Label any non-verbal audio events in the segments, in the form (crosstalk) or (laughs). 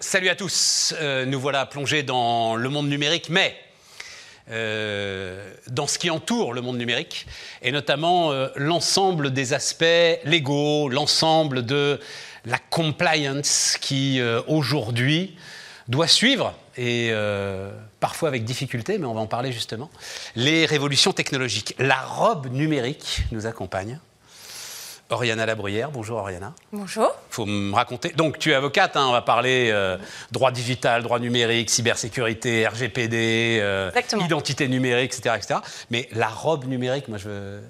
Salut à tous, Euh, nous voilà plongés dans le monde numérique, mais euh, dans ce qui entoure le monde numérique, et notamment euh, l'ensemble des aspects légaux, l'ensemble de la compliance qui aujourd'hui doit suivre, et parfois avec difficulté, mais on va en parler justement, les révolutions technologiques. La robe numérique nous accompagne. Oriana Labruyère, bonjour Oriana. Bonjour. faut me raconter. Donc, tu es avocate, hein, on va parler euh, droit digital, droit numérique, cybersécurité, RGPD, euh, identité numérique, etc., etc. Mais la robe numérique, moi, je veux.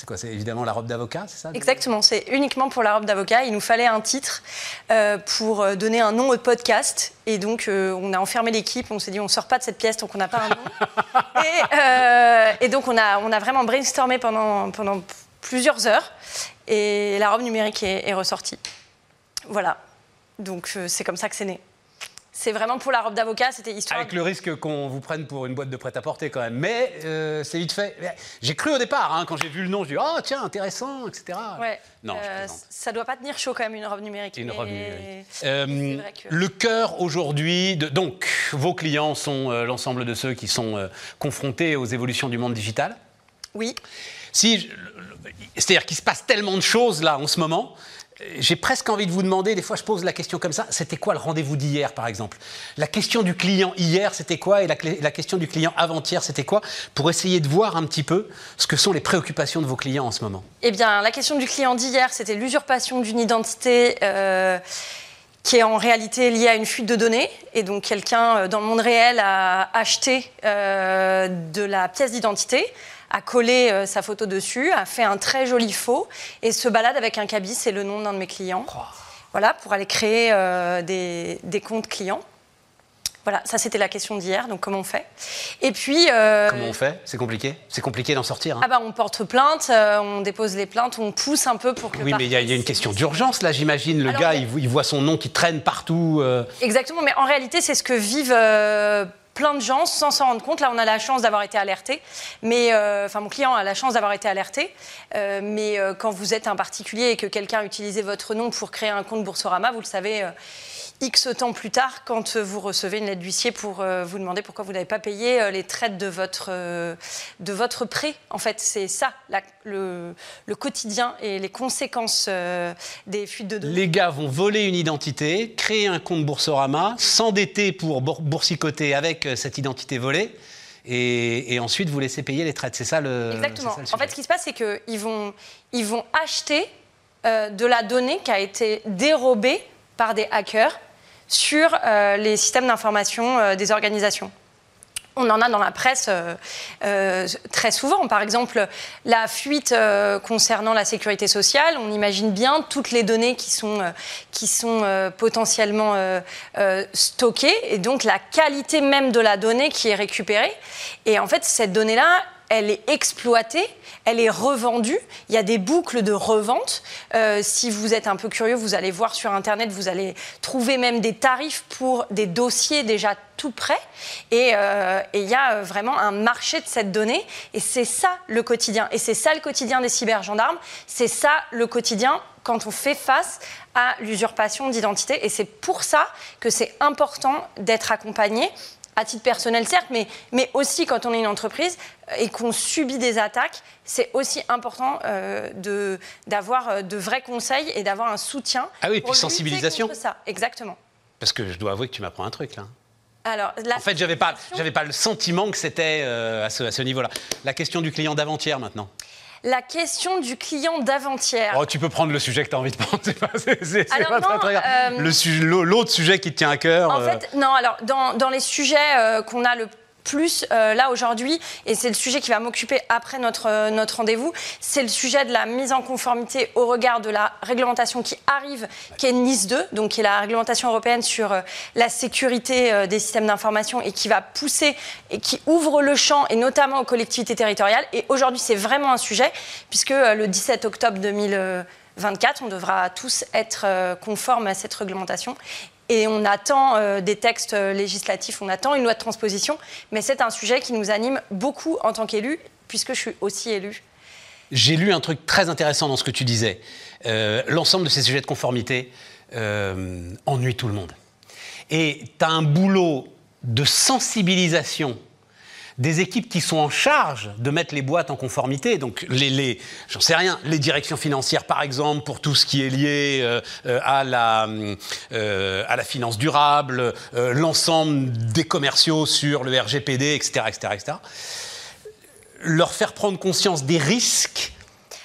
C'est quoi? C'est évidemment la robe d'avocat, c'est ça? Exactement, c'est uniquement pour la robe d'avocat. Il nous fallait un titre euh, pour donner un nom au podcast. Et donc, euh, on a enfermé l'équipe. On s'est dit, on sort pas de cette pièce tant qu'on n'a pas un nom. (laughs) et, euh, et donc, on a, on a vraiment brainstormé pendant, pendant plusieurs heures. Et la robe numérique est, est ressortie. Voilà. Donc, euh, c'est comme ça que c'est né. C'est vraiment pour la robe d'avocat. C'était histoire. Avec le risque qu'on vous prenne pour une boîte de prêt-à-porter quand même. Mais euh, c'est vite fait. J'ai cru au départ, hein, quand j'ai vu le nom, je dis oh tiens, intéressant, etc. Ouais. Non, Euh, ça doit pas tenir chaud quand même une robe numérique. Une mais- robe numérique. Euh, que- Le cœur aujourd'hui, de- donc vos clients sont l'ensemble de ceux qui sont confrontés aux évolutions du monde digital. Oui. Si, c'est-à-dire qu'il se passe tellement de choses là en ce moment. J'ai presque envie de vous demander, des fois je pose la question comme ça, c'était quoi le rendez-vous d'hier par exemple? La question du client hier c'était quoi? Et la, question du client avant-hier c'était quoi? Pour essayer de voir un petit peu ce que sont les préoccupations de vos clients en ce moment. Eh bien, la question du client d'hier, c'était l'usurpation d'une identité euh, qui est en réalité liée à une fuite de données. Et donc, quelqu'un euh, dans le monde réel a acheté euh, de la pièce d'identité, a collé euh, sa photo dessus, a fait un très joli faux et se balade avec un cabis, c'est le nom d'un de mes clients. Voilà, pour aller créer euh, des, des comptes clients. Voilà, ça c'était la question d'hier, donc comment on fait? Et puis. euh, Comment on fait? C'est compliqué C'est compliqué d'en sortir. hein ah bah on porte plainte, on dépose les plaintes, on pousse un peu pour que. oui, mais il y, a- il y a une question d'urgence là, j'imagine. Le Alors, gars, il voit son nom qui traîne partout. Exactement, mais en réalité c'est ce que vivent plein de gens sans s'en rendre compte. Là on a la chance d'avoir été alerté, mais euh, enfin mon client a la chance d'avoir été alerté, euh, mais euh, quand vous êtes un particulier et que quelqu'un a utilisé votre nom pour créer un compte Boursorama, vous le savez. X temps plus tard, quand euh, vous recevez une lettre d'huissier pour euh, vous demander pourquoi vous n'avez pas payé euh, les traites de votre, euh, de votre prêt. En fait, c'est ça, la- le, le quotidien et les conséquences des fuites de données. Les gars vont voler une identité, créer un compte Boursorama, s'endetter pour bour- boursicoter avec cette identité volée, et, et ensuite vous laisser payer les traites. C'est ça le. Exactement. c'est ça le En fait, ce qui se passe, c'est qu'ils vont, ils vont acheter de la donnée qui a été dérobée par des hackers sur euh, les systèmes d'information euh, des organisations. On en a dans la presse euh, très souvent. Par exemple, la fuite concernant la sécurité sociale. On imagine bien toutes les données qui sont, qui sont potentiellement stockées et donc la qualité même de la donnée qui est récupérée. Et en fait, cette donnée-là, elle est exploitée, elle est revendue. Il y a des boucles de revente. Euh, si vous êtes un peu curieux, vous allez voir sur Internet, vous allez trouver même des tarifs pour des dossiers déjà tout prêts. Et euh, il y a euh, vraiment un marché de cette donnée. Et c'est ça le quotidien. Et c'est ça le quotidien des cybergendarmes. C'est ça le quotidien quand on fait face à l'usurpation d'identité. Et c'est pour ça que c'est important d'être accompagné à titre personnel, certes, mais, mais aussi quand on est une entreprise et qu'on subit des attaques, c'est aussi important euh, de- d'avoir euh, de vrais conseils et d'avoir un soutien. Ah oui, et pour puis sensibilisation. ça, exactement. Parce que je dois avouer que tu m'apprends un truc là. Alors, la En fait, j'avais pas, j'avais pas le sentiment que c'était euh, à ce, à ce niveau-là. La question du client d'avant-hier maintenant. la question du client d'avant-hier. Oh, tu peux prendre le sujet que tu as envie de prendre. C'est pas, c'est- c'est- c'est Alors pas très, non, très grave. euh, L'autre sujet qui te tient à cœur. En euh, fait, non, alors dans, dans les sujets euh, qu'on a le plus euh, là aujourd'hui, et c'est le sujet qui va m'occuper après notre, euh, notre rendez-vous, c'est le sujet de la mise en conformité au regard de la réglementation qui arrive, qui est Nice 2, donc qui est la réglementation européenne sur euh, la sécurité des systèmes d'information et qui va pousser et qui ouvre le champ, et notamment aux collectivités territoriales. Et aujourd'hui, c'est vraiment un sujet, puisque le 17 octobre 2024, on devra tous être conformes à cette réglementation. Et on attend euh, des textes euh, législatifs, on attend une loi de transposition, mais c'est un sujet qui nous anime beaucoup en tant qu'élu, puisque je suis aussi élu. J'ai lu un truc très intéressant dans ce que tu disais. Euh, L'ensemble de ces sujets de conformité ennuie tout le monde. Et tu as un boulot de sensibilisation des équipes qui sont en charge de mettre les boîtes en conformité, donc les, j'en sais rien, les directions financières par exemple pour tout ce qui est lié euh, euh, à, la, euh, à la finance durable, l'ensemble des commerciaux sur le RGPD, etc., etc., etc. Leur faire prendre conscience des risques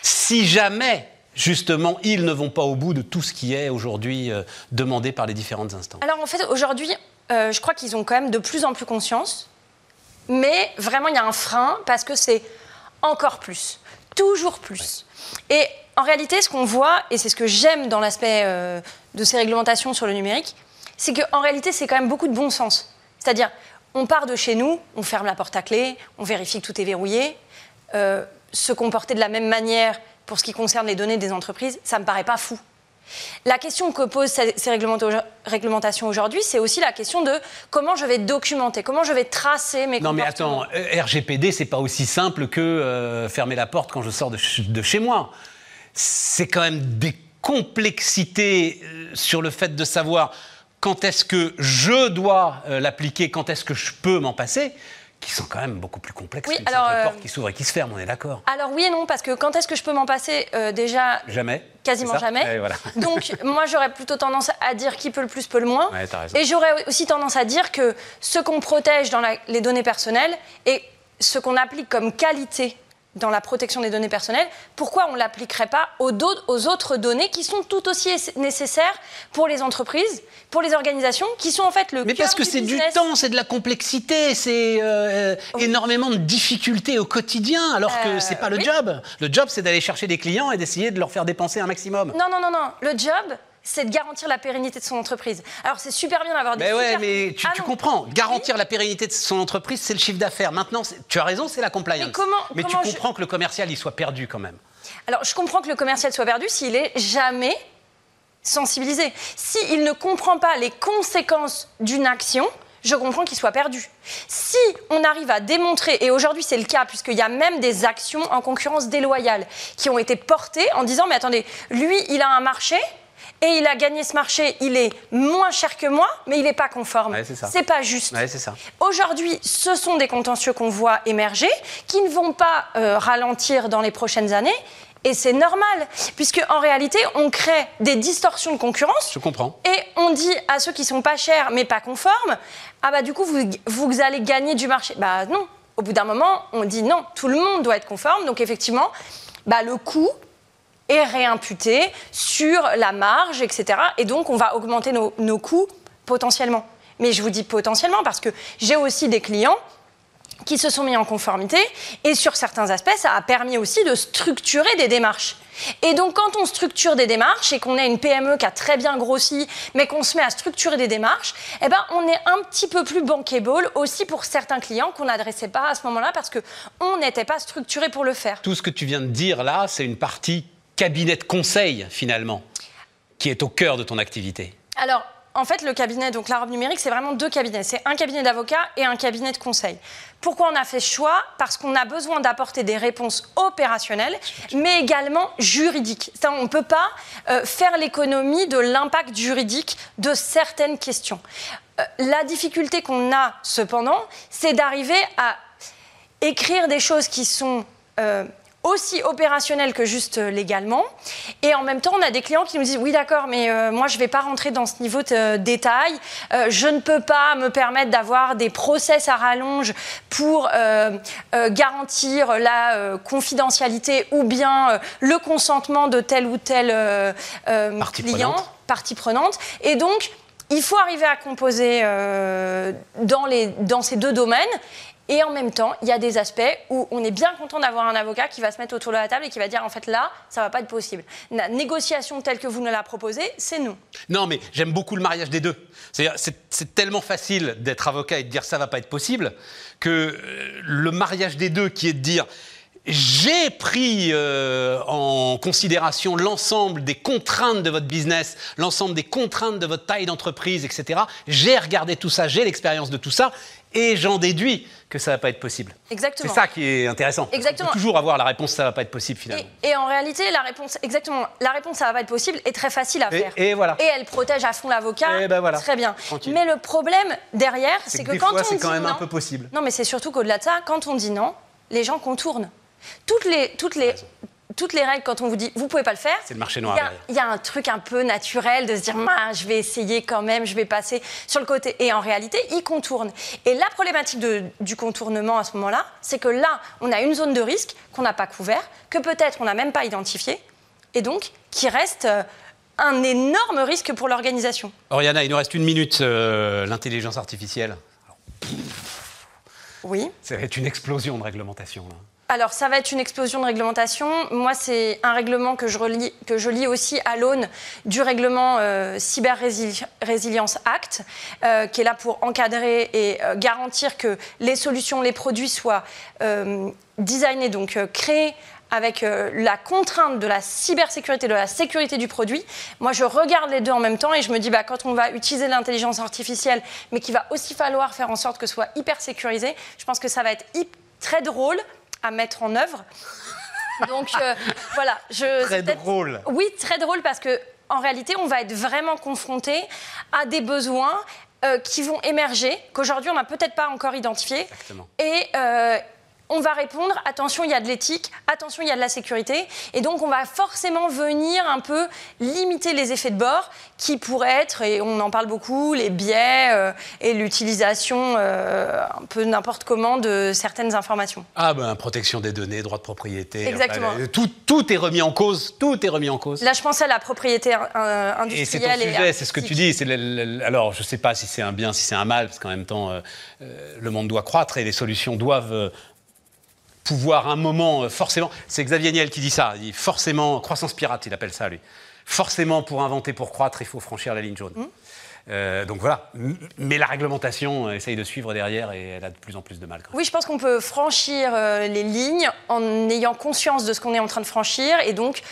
si jamais justement, ils ne vont pas au bout de tout ce qui est aujourd'hui demandé par les différentes instances. Alors en fait, aujourd'hui, je crois qu'ils ont quand même de plus en plus conscience mais vraiment, il y a un frein parce que c'est encore plus, toujours plus. Et en réalité, ce qu'on voit, et c'est ce que j'aime dans l'aspect euh, de ces réglementations sur le numérique, c'est qu'en réalité, c'est quand même beaucoup de bon sens. C'est-à-dire, on part de chez nous, on ferme la porte à clé, on vérifie que tout est verrouillé. Euh, se comporter de la même manière pour ce qui concerne les données des entreprises, ça ne me paraît pas fou. La question que posent ces réglementations aujourd'hui, c'est aussi la question de comment je vais documenter, comment je vais tracer mes non, mais attends, euh, RGPD, c'est pas aussi simple que euh, fermer la porte quand je sors de, chez moi. C'est quand même des complexités euh, sur le fait de savoir quand est-ce que je dois l'appliquer, quand est-ce que je peux m'en passer qui sont quand même beaucoup plus complexes oui, alors, porte qui s'ouvre et qui se ferme, on est d'accord Alors oui et non, parce que quand est-ce que je peux m'en passer Déjà. Jamais quasiment jamais. (laughs) Donc moi j'aurais plutôt tendance à dire qui peut le plus peut le moins. et j'aurais aussi tendance à dire que ce qu'on protège dans les données personnelles et ce qu'on applique comme qualité dans la protection des données personnelles, pourquoi on ne l'appliquerait pas aux, aux, autres données qui sont tout aussi nécessaires pour les entreprises, pour les organisations, qui sont en fait le Mais parce que c'est du temps, c'est de la complexité, c'est euh, énormément de difficultés au quotidien, alors que ce n'est pas le euh, job. Le job, c'est d'aller chercher des clients et d'essayer de leur faire dépenser un maximum. Non, non, non, non. Le job, c'est de garantir la pérennité de son entreprise. Alors c'est super bien d'avoir des. Mais ouais, mais tu, ah comprends. Garantir la pérennité de son entreprise, c'est le chiffre d'affaires. Maintenant, tu as raison, c'est la compliance. Mais, comment, mais tu comprends que le commercial, il soit perdu quand même. Alors je comprends que le commercial soit perdu s'il est jamais sensibilisé. S'il ne comprend pas les conséquences d'une action, je comprends qu'il soit perdu. Si on arrive à démontrer, et aujourd'hui c'est le cas, puisqu'il y a même des actions en concurrence déloyale qui ont été portées en disant, mais attendez, lui, il a un marché, et il a gagné ce marché, il est moins cher que moi, mais il n'est pas conforme. c'est pas juste. Aujourd'hui, ce sont des contentieux qu'on voit émerger, qui ne vont pas euh, ralentir dans les prochaines années. Et c'est normal, puisque en réalité, on crée des distorsions de concurrence. Je comprends. Et on dit à ceux qui sont pas chers mais pas conformes, ah bah du coup vous, vous allez gagner du marché. Bah non. Au bout d'un moment, on dit non, tout le monde doit être conforme. Donc effectivement, bah le coût est réimputé sur la marge, etc. Et donc, on va augmenter nos, coûts potentiellement. Mais je vous dis potentiellement parce que j'ai aussi des clients qui se sont mis en conformité et sur certains aspects, ça a permis aussi de structurer des démarches. Et donc quand on structure des démarches et qu'on est une PME qui a très bien grossi, mais qu'on se met à structurer des démarches, eh ben on est un petit peu plus bankable aussi pour certains clients qu'on n'adressait pas à ce moment-là parce qu'on n'était pas structuré pour le faire. Tout ce que tu viens de dire là, c'est une partie cabinet de conseil, finalement, qui est au cœur de ton activité Alors, en fait, le cabinet, donc la robe numérique, c'est vraiment deux cabinets. C'est un cabinet d'avocats et un cabinet de conseil. Pourquoi on a fait ce choix? Parce qu'on a besoin d'apporter des réponses opérationnelles, mais également juridiques. on ne peut pas euh, faire l'économie de l'impact juridique de certaines questions. Euh, la difficulté qu'on a, cependant, c'est d'arriver à écrire des choses qui sont euh, aussi opérationnel que juste euh, légalement. Et en même temps, on a des clients qui nous disent oui d'accord, mais euh, moi je ne vais pas rentrer dans ce niveau de euh, détail. je ne peux pas me permettre d'avoir des process à rallonge pour garantir la confidentialité ou bien le consentement de tel ou tel partie client, prenante. partie prenante. Et donc il faut arriver à composer dans, les, dans ces deux domaines. Et en même temps, il y a des aspects où on est bien content d'avoir un avocat qui va se mettre autour de la table et qui va dire en fait là, ça va pas être possible. La négociation telle que vous nous la proposez, c'est non. Non, mais j'aime beaucoup le mariage des deux. C'est tellement facile d'être avocat et de dire ça va pas être possible que euh, le mariage des deux qui est de dire j'ai pris euh, en considération l'ensemble des contraintes de votre business, l'ensemble des contraintes de votre taille d'entreprise, etc. J'ai regardé tout ça, j'ai l'expérience de tout ça, et j'en déduis que ça va pas être possible. Exactement. C'est ça qui est intéressant. Exactement. On peut toujours avoir la réponse ça va pas être possible finalement. Et, et en réalité, la réponse, exactement, la réponse ça va pas être possible est très facile à Et- faire. et voilà. Et elle protège à fond l'avocat. Et ben voilà. Très bien. Tranquille. Mais le problème derrière, c'est que, des quand fois, on c'est dit quand même non, un peu possible. Non, mais c'est surtout qu'au-delà de ça, quand on dit non, les gens contournent. Toutes les, toutes les, toutes les règles, quand on vous dit vous pouvez pas le faire, C'est le marché noir il y a- y, un truc un peu naturel de se dire je vais essayer quand même, je vais passer sur le côté. Et en réalité, ils contournent. Et la problématique de- du contournement à ce moment-là, c'est que là, on a une zone de risque qu'on n'a pas couvert, que peut-être on n'a même pas identifié, et donc qui reste euh, un énorme risque pour l'organisation. Oriana, il nous reste une minute. euh, L'intelligence artificielle, Oui. ça va être une explosion de réglementation. là. Alors, ça va être une explosion de réglementation. Moi, c'est un règlement que je, relis, que je lis aussi à l'aune du règlement euh, Cyber Résili- Résilience Act, euh, qui est là pour encadrer et euh, garantir que les solutions, les produits soient designés, donc créés avec la contrainte de la cybersécurité, de la sécurité du produit. Moi, je regarde les deux en même temps et je me dis, bah, quand on va utiliser l'intelligence artificielle, mais qu'il va aussi falloir faire en sorte que ce soit hyper sécurisé, je pense que ça va être très drôle à mettre en œuvre. Donc euh, voilà, je Très drôle. Oui, très drôle parce que en réalité, on va être vraiment confronté à des besoins euh, qui vont émerger qu'aujourd'hui on n'a peut-être pas encore identifiés. Exactement. Et euh, on va répondre attention, il y a de l'éthique, attention, il y a de la sécurité. Et donc, on va forcément venir un peu limiter les effets de bord qui pourraient être, et on en parle beaucoup, les biais euh, et l'utilisation euh, un peu n'importe comment de certaines informations. Ah ben, protection des données, droit de propriété. Exactement. enfin, tout, tout est remis en cause. Tout est remis en cause. Là, je pensais à la propriété euh, Et c'est ton industrielle. sujet, c'est ce que tu dis. c'est le- le- alors, je ne sais pas si c'est un bien, si c'est un mal, parce qu'en même temps, le monde doit croître et les solutions doivent pouvoir un moment, euh, forcément. C'est Xavier Niel qui dit ça. Il dit forcément, croissance pirate, il appelle ça, lui. Forcément, pour inventer, pour croître, il faut franchir la ligne jaune. Mmh. Euh, donc voilà. Mais la réglementation euh, essaye de suivre derrière et elle a de plus en plus de mal. quand même. Oui, je pense qu'on peut franchir les lignes en ayant conscience de ce qu'on est en train de franchir et donc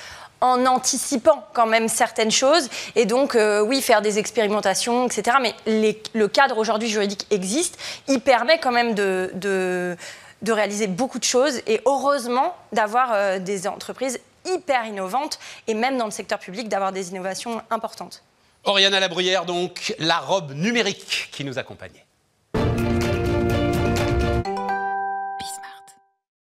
en anticipant quand même certaines choses. Et donc, euh, oui, faire des expérimentations, etc. Mais les- le cadre aujourd'hui juridique existe. Il permet quand même de, de, de réaliser beaucoup de choses et heureusement d'avoir euh, des entreprises hyper innovantes et même dans le secteur public d'avoir des innovations importantes. Oriana Labruyère, donc, la robe numérique qui nous accompagnait.